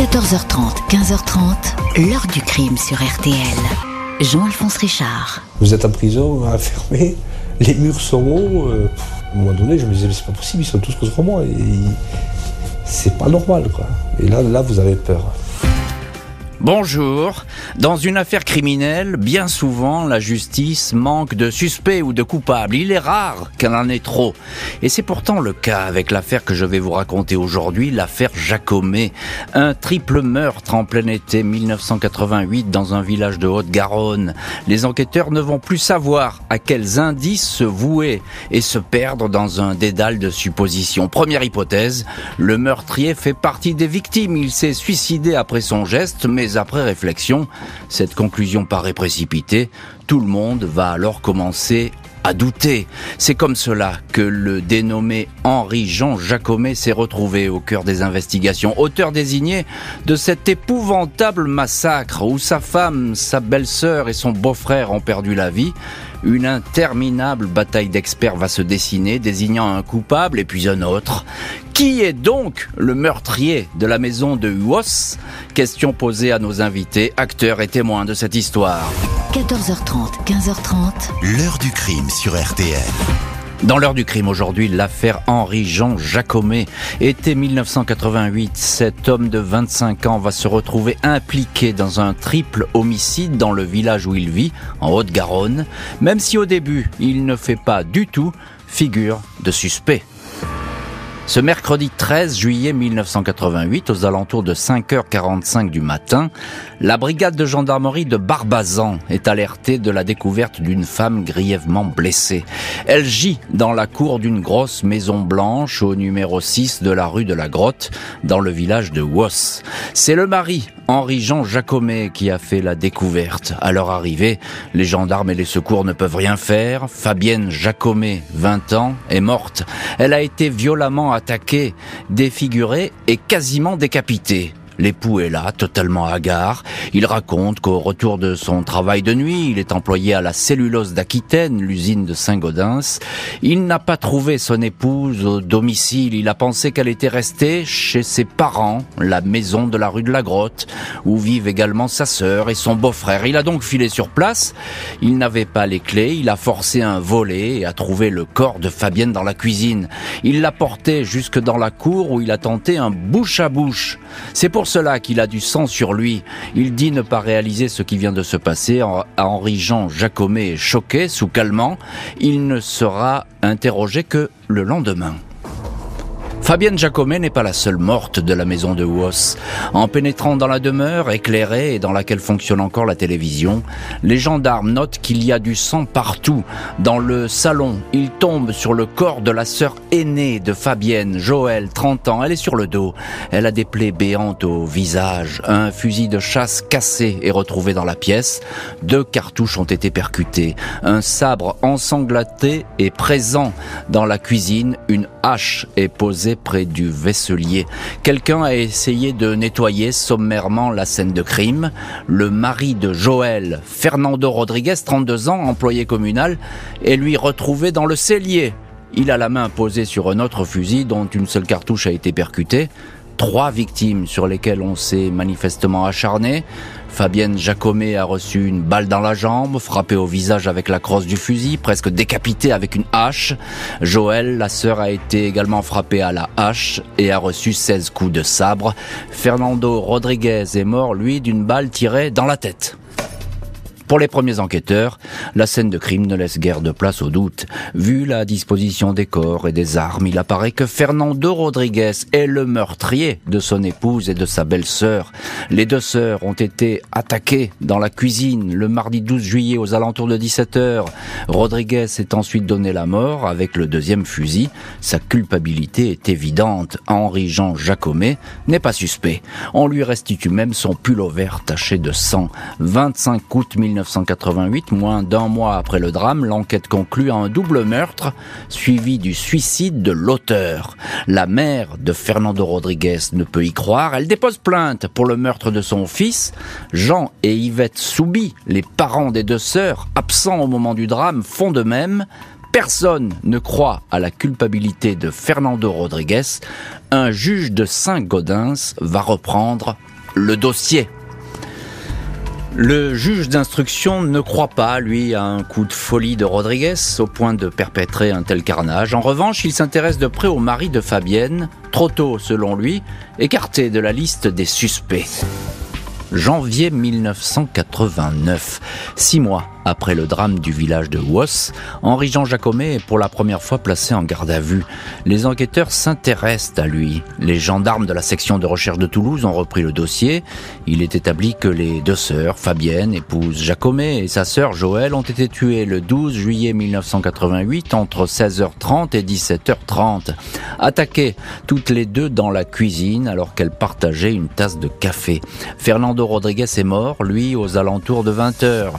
14h30, 15h30, l'heure du crime sur RTL. Jean-Alphonse Richard. Vous êtes en prison, enfermé, les murs sont hauts. euh, à un moment donné, je me disais, mais c'est pas possible, ils sont tous contre moi. Et c'est pas normal, quoi. Et là, là, vous avez peur. Bonjour. Dans une affaire criminelle, bien souvent, la justice manque de suspects ou de coupables. Il est rare qu'elle en ait trop. Et c'est pourtant le cas avec l'affaire que je vais vous raconter aujourd'hui, l'affaire Jacomet. Un triple meurtre en plein été 1988 dans un village de Haute-Garonne. Les enquêteurs ne vont plus savoir à quels indices se vouer et se perdre dans un dédale de suppositions. Première hypothèse, le meurtrier fait partie des victimes. Il s'est suicidé après son geste, mais après réflexion, cette conclusion paraît précipitée. Tout le monde va alors commencer à douter. C'est comme cela que le dénommé Henri-Jean Jacomet s'est retrouvé au cœur des investigations, auteur désigné de cet épouvantable massacre où sa femme, sa belle-sœur et son beau-frère ont perdu la vie. Une interminable bataille d'experts va se dessiner, désignant un coupable et puis un autre. Qui est donc le meurtrier de la maison de Huos? Question posée à nos invités, acteurs et témoins de cette histoire. 14h30, 15h30, L'heure du crime sur RTL. Dans l'heure du crime aujourd'hui, l'affaire Henri-Jean Jacomet. Été 1988, cet homme de 25 ans va se retrouver impliqué dans un triple homicide dans le village où il vit, en Haute-Garonne, même si au début, il ne fait pas du tout figure de suspect. Ce mercredi 13 juillet 1988, aux alentours de 5h45 du matin, la brigade de gendarmerie de Barbazan est alertée de la découverte d'une femme grièvement blessée. Elle gît dans la cour d'une grosse maison blanche au numéro 6 de la rue de la Grotte, dans le village de Wos. C'est le mari, Henri-Jean Jacomet, qui a fait la découverte. À leur arrivée, les gendarmes et les secours ne peuvent rien faire. Fabienne Jacomet, 20 ans, est morte. Elle a été violemment attaquée, défigurée et quasiment décapitée. L'époux est là, totalement hagard. Il raconte qu'au retour de son travail de nuit, il est employé à la cellulose d'Aquitaine, l'usine de Saint-Gaudens. Il n'a pas trouvé son épouse au domicile. Il a pensé qu'elle était restée chez ses parents, la maison de la rue de la Grotte, où vivent également sa sœur et son beau-frère. Il a donc filé sur place. Il n'avait pas les clés. Il a forcé un volet et a trouvé le corps de Fabienne dans la cuisine. Il l'a porté jusque dans la cour où il a tenté un bouche à bouche. C'est pour cela qu'il a du sang sur lui. Il dit ne pas réaliser ce qui vient de se passer. À Henri-Jean Jacomet choqué, sous calmant. Il ne sera interrogé que le lendemain. Fabienne Jacomet n'est pas la seule morte de la maison de Huos. En pénétrant dans la demeure, éclairée et dans laquelle fonctionne encore la télévision, les gendarmes notent qu'il y a du sang partout. Dans le salon, ils tombent sur le corps de la sœur aînée de Fabienne, Joël, 30 ans. Elle est sur le dos. Elle a des plaies béantes au visage. Un fusil de chasse cassé est retrouvé dans la pièce. Deux cartouches ont été percutées. Un sabre ensanglanté est présent dans la cuisine. Une hache est posée près du vaisselier. Quelqu'un a essayé de nettoyer sommairement la scène de crime. Le mari de Joël, Fernando Rodriguez, 32 ans, employé communal, est lui retrouvé dans le cellier. Il a la main posée sur un autre fusil dont une seule cartouche a été percutée. Trois victimes sur lesquelles on s'est manifestement acharné. Fabienne Jacomet a reçu une balle dans la jambe, frappée au visage avec la crosse du fusil, presque décapitée avec une hache. Joël, la sœur, a été également frappée à la hache et a reçu 16 coups de sabre. Fernando Rodriguez est mort, lui, d'une balle tirée dans la tête. Pour les premiers enquêteurs, la scène de crime ne laisse guère de place au doute. Vu la disposition des corps et des armes, il apparaît que Fernando Rodriguez est le meurtrier de son épouse et de sa belle-sœur. Les deux sœurs ont été attaquées dans la cuisine le mardi 12 juillet aux alentours de 17 heures. Rodriguez s'est ensuite donné la mort avec le deuxième fusil. Sa culpabilité est évidente. Henri-Jean Jacomet n'est pas suspect. On lui restitue même son pull vert taché de sang. 25 août 1988, moins d'un mois après le drame, l'enquête conclut à un double meurtre suivi du suicide de l'auteur. La mère de Fernando Rodriguez ne peut y croire. Elle dépose plainte pour le meurtre de son fils. Jean et Yvette Soubi, les parents des deux sœurs, absents au moment du drame, font de même. Personne ne croit à la culpabilité de Fernando Rodriguez. Un juge de Saint-Gaudens va reprendre le dossier. Le juge d'instruction ne croit pas, lui, à un coup de folie de Rodriguez au point de perpétrer un tel carnage. En revanche, il s'intéresse de près au mari de Fabienne, trop tôt selon lui, écarté de la liste des suspects. Janvier 1989, six mois après le drame du village de Wos, Henri-Jean Jacomet est pour la première fois placé en garde à vue. Les enquêteurs s'intéressent à lui. Les gendarmes de la section de recherche de Toulouse ont repris le dossier. Il est établi que les deux sœurs, Fabienne, épouse Jacomet, et sa sœur Joël, ont été tuées le 12 juillet 1988 entre 16h30 et 17h30. Attaquées toutes les deux dans la cuisine alors qu'elles partageaient une tasse de café. Fernando Rodriguez est mort, lui, aux alentours de 20h.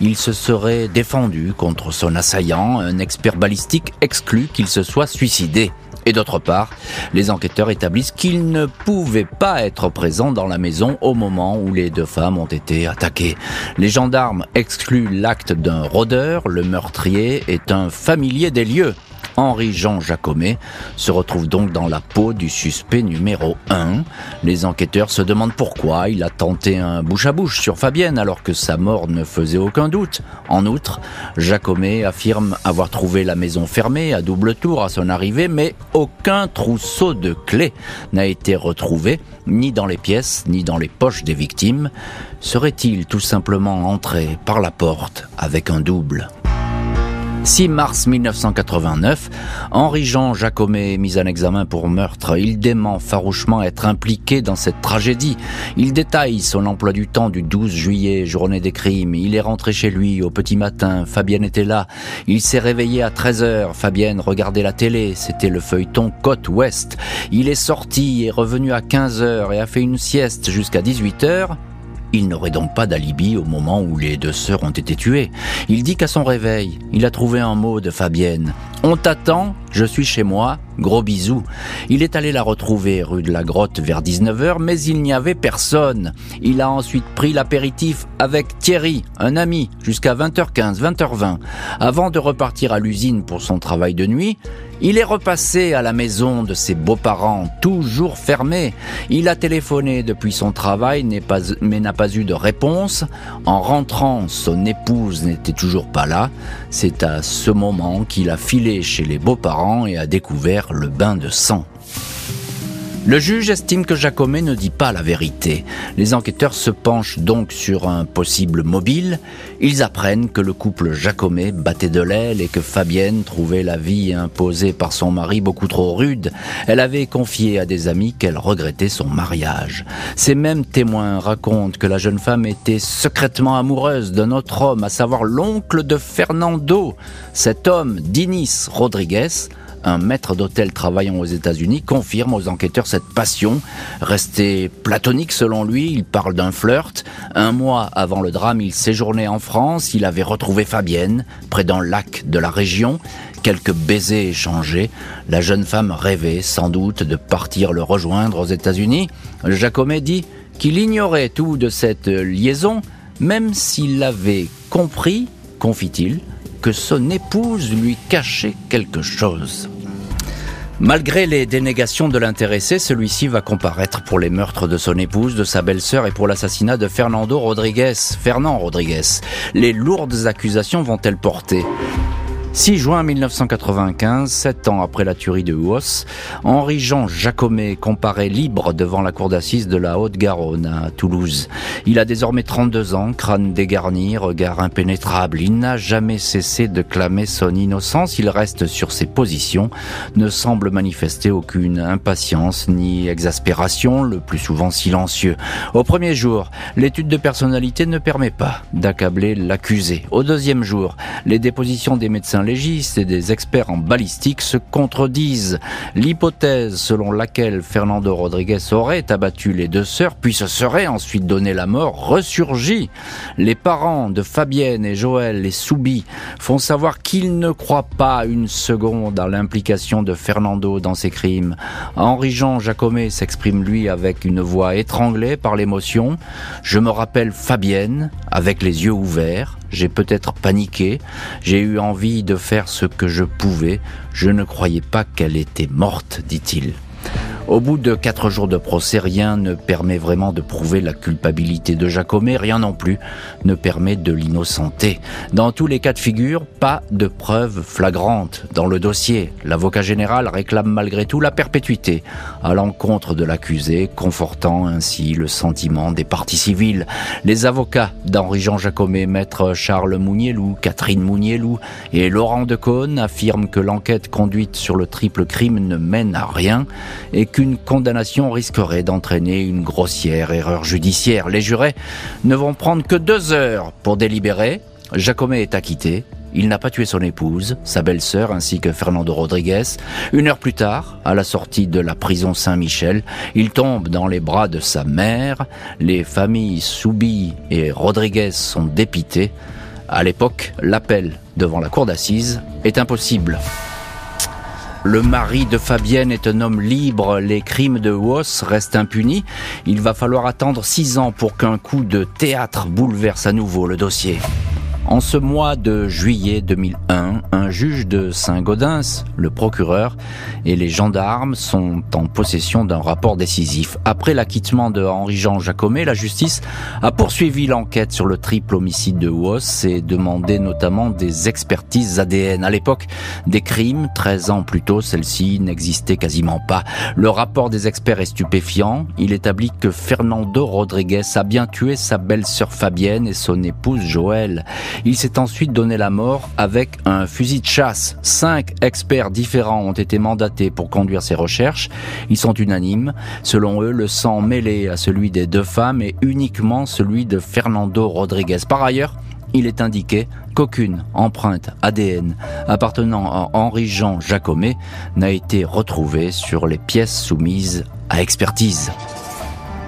Il se serait défendu contre son assaillant, un expert balistique exclut qu'il se soit suicidé. Et d'autre part, les enquêteurs établissent qu'il ne pouvait pas être présent dans la maison au moment où les deux femmes ont été attaquées. Les gendarmes excluent l'acte d'un rôdeur, le meurtrier est un familier des lieux. Henri-Jean Jacomet se retrouve donc dans la peau du suspect numéro 1. Les enquêteurs se demandent pourquoi il a tenté un bouche à bouche sur Fabienne alors que sa mort ne faisait aucun doute. En outre, Jacomet affirme avoir trouvé la maison fermée à double tour à son arrivée, mais aucun trousseau de clés n'a été retrouvé, ni dans les pièces, ni dans les poches des victimes. Serait-il tout simplement entré par la porte avec un double? 6 mars 1989, Henri-Jean Jacomet est mis en examen pour meurtre. Il dément farouchement être impliqué dans cette tragédie. Il détaille son emploi du temps du 12 juillet, journée des crimes. Il est rentré chez lui au petit matin. Fabienne était là. Il s'est réveillé à 13 heures. Fabienne regardait la télé. C'était le feuilleton Côte Ouest. Il est sorti et revenu à 15 heures et a fait une sieste jusqu'à 18 heures. Il n'aurait donc pas d'alibi au moment où les deux sœurs ont été tuées. Il dit qu'à son réveil, il a trouvé un mot de Fabienne. On t'attend, je suis chez moi, gros bisous. Il est allé la retrouver rue de la Grotte vers 19h, mais il n'y avait personne. Il a ensuite pris l'apéritif avec Thierry, un ami, jusqu'à 20h15, 20h20. Avant de repartir à l'usine pour son travail de nuit, il est repassé à la maison de ses beaux-parents, toujours fermée. Il a téléphoné depuis son travail, mais n'a pas eu de réponse. En rentrant, son épouse n'était toujours pas là. C'est à ce moment qu'il a filé chez les beaux-parents et a découvert le bain de sang. Le juge estime que Jacomet ne dit pas la vérité. Les enquêteurs se penchent donc sur un possible mobile. Ils apprennent que le couple Jacomet battait de l'aile et que Fabienne trouvait la vie imposée par son mari beaucoup trop rude. Elle avait confié à des amis qu'elle regrettait son mariage. Ces mêmes témoins racontent que la jeune femme était secrètement amoureuse d'un autre homme, à savoir l'oncle de Fernando. Cet homme, Dinis Rodriguez, un maître d'hôtel travaillant aux États-Unis confirme aux enquêteurs cette passion. Restée platonique selon lui, il parle d'un flirt. Un mois avant le drame, il séjournait en France, il avait retrouvé Fabienne, près d'un lac de la région. Quelques baisers échangés, la jeune femme rêvait sans doute de partir le rejoindre aux États-Unis. Jacomet dit qu'il ignorait tout de cette liaison, même s'il avait compris, confie-t-il, que son épouse lui cachait quelque chose. Malgré les dénégations de l'intéressé, celui-ci va comparaître pour les meurtres de son épouse, de sa belle-sœur et pour l'assassinat de Fernando Rodriguez, Fernand Rodriguez. Les lourdes accusations vont-elles porter? 6 juin 1995, sept ans après la tuerie de Huos, Henri-Jean Jacomet comparaît libre devant la cour d'assises de la Haute-Garonne à Toulouse. Il a désormais 32 ans, crâne dégarni, regard impénétrable. Il n'a jamais cessé de clamer son innocence. Il reste sur ses positions, ne semble manifester aucune impatience ni exaspération, le plus souvent silencieux. Au premier jour, l'étude de personnalité ne permet pas d'accabler l'accusé. Au deuxième jour, les dépositions des médecins légistes et des experts en balistique se contredisent. L'hypothèse selon laquelle Fernando Rodriguez aurait abattu les deux sœurs puis se serait ensuite donné la mort ressurgit. Les parents de Fabienne et Joël, les soubis, font savoir qu'ils ne croient pas une seconde à l'implication de Fernando dans ces crimes. Henri-Jean Jacomet s'exprime lui avec une voix étranglée par l'émotion. Je me rappelle Fabienne avec les yeux ouverts. J'ai peut-être paniqué, j'ai eu envie de faire ce que je pouvais, je ne croyais pas qu'elle était morte, dit-il. Au bout de quatre jours de procès, rien ne permet vraiment de prouver la culpabilité de Jacomet, rien non plus ne permet de l'innocenter. Dans tous les cas de figure, pas de preuves flagrantes dans le dossier. L'avocat général réclame malgré tout la perpétuité à l'encontre de l'accusé, confortant ainsi le sentiment des parties civiles. Les avocats d'Henri-Jean Jacomet, maître Charles Mounielou, Catherine Mounielou et Laurent Decaune affirment que l'enquête conduite sur le triple crime ne mène à rien et que une condamnation risquerait d'entraîner une grossière erreur judiciaire. Les jurés ne vont prendre que deux heures pour délibérer. Jacomet est acquitté. Il n'a pas tué son épouse, sa belle-sœur ainsi que Fernando Rodriguez. Une heure plus tard, à la sortie de la prison Saint-Michel, il tombe dans les bras de sa mère. Les familles Soubi et Rodriguez sont dépitées. À l'époque, l'appel devant la cour d'assises est impossible. Le mari de Fabienne est un homme libre. Les crimes de Woss restent impunis. Il va falloir attendre six ans pour qu'un coup de théâtre bouleverse à nouveau le dossier. En ce mois de juillet 2001, un juge de Saint-Gaudens, le procureur et les gendarmes sont en possession d'un rapport décisif. Après l'acquittement de Henri-Jean Jacomet, la justice a poursuivi l'enquête sur le triple homicide de Woss et demandé notamment des expertises ADN. À l'époque des crimes, 13 ans plus tôt, celle-ci n'existait quasiment pas. Le rapport des experts est stupéfiant. Il établit que Fernando Rodriguez a bien tué sa belle-sœur Fabienne et son épouse Joëlle. Il s'est ensuite donné la mort avec un fusil de chasse. Cinq experts différents ont été mandatés pour conduire ces recherches. Ils sont unanimes. Selon eux, le sang mêlé à celui des deux femmes est uniquement celui de Fernando Rodriguez. Par ailleurs, il est indiqué qu'aucune empreinte ADN appartenant à Henri-Jean Jacomet n'a été retrouvée sur les pièces soumises à expertise.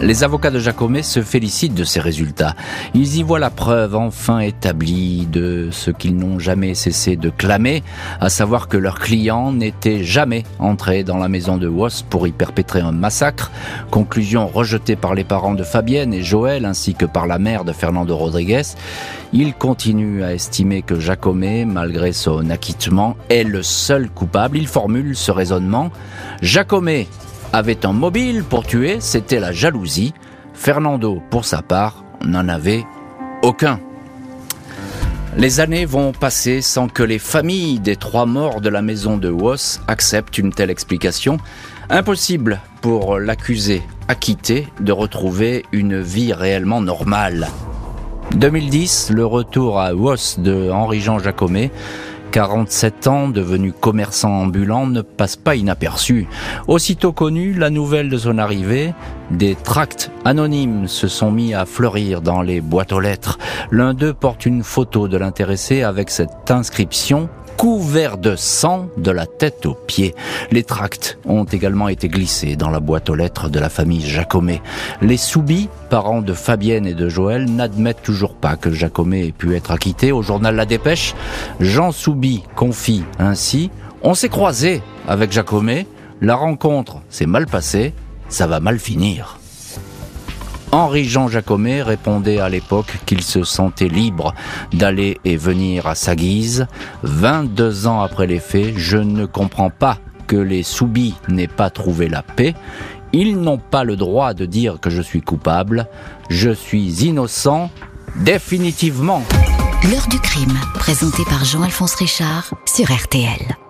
Les avocats de Jacomet se félicitent de ces résultats. Ils y voient la preuve enfin établie de ce qu'ils n'ont jamais cessé de clamer, à savoir que leur client n'était jamais entré dans la maison de Woss pour y perpétrer un massacre, conclusion rejetée par les parents de Fabienne et Joël ainsi que par la mère de Fernando Rodriguez. Ils continuent à estimer que Jacomet, malgré son acquittement, est le seul coupable. Ils formulent ce raisonnement. Jacomet avait un mobile pour tuer, c'était la jalousie. Fernando, pour sa part, n'en avait aucun. Les années vont passer sans que les familles des trois morts de la maison de Woss acceptent une telle explication. Impossible pour l'accusé acquitté de retrouver une vie réellement normale. 2010, le retour à Woss de Henri-Jean Jacomet 47 ans, devenu commerçant ambulant, ne passe pas inaperçu. Aussitôt connu, la nouvelle de son arrivée, des tracts anonymes se sont mis à fleurir dans les boîtes aux lettres. L'un d'eux porte une photo de l'intéressé avec cette inscription couvert de sang de la tête aux pieds. Les tracts ont également été glissés dans la boîte aux lettres de la famille Jacomet. Les Soubis, parents de Fabienne et de Joël, n'admettent toujours pas que Jacomet ait pu être acquitté. Au journal La Dépêche, Jean Soubi confie ainsi On s'est croisé avec Jacomet, la rencontre s'est mal passée, ça va mal finir. Henri-Jean Jacomet répondait à l'époque qu'il se sentait libre d'aller et venir à sa guise. 22 ans après les faits, je ne comprends pas que les soubis n'aient pas trouvé la paix. Ils n'ont pas le droit de dire que je suis coupable. Je suis innocent, définitivement. L'heure du crime, présenté par Jean-Alphonse Richard sur RTL.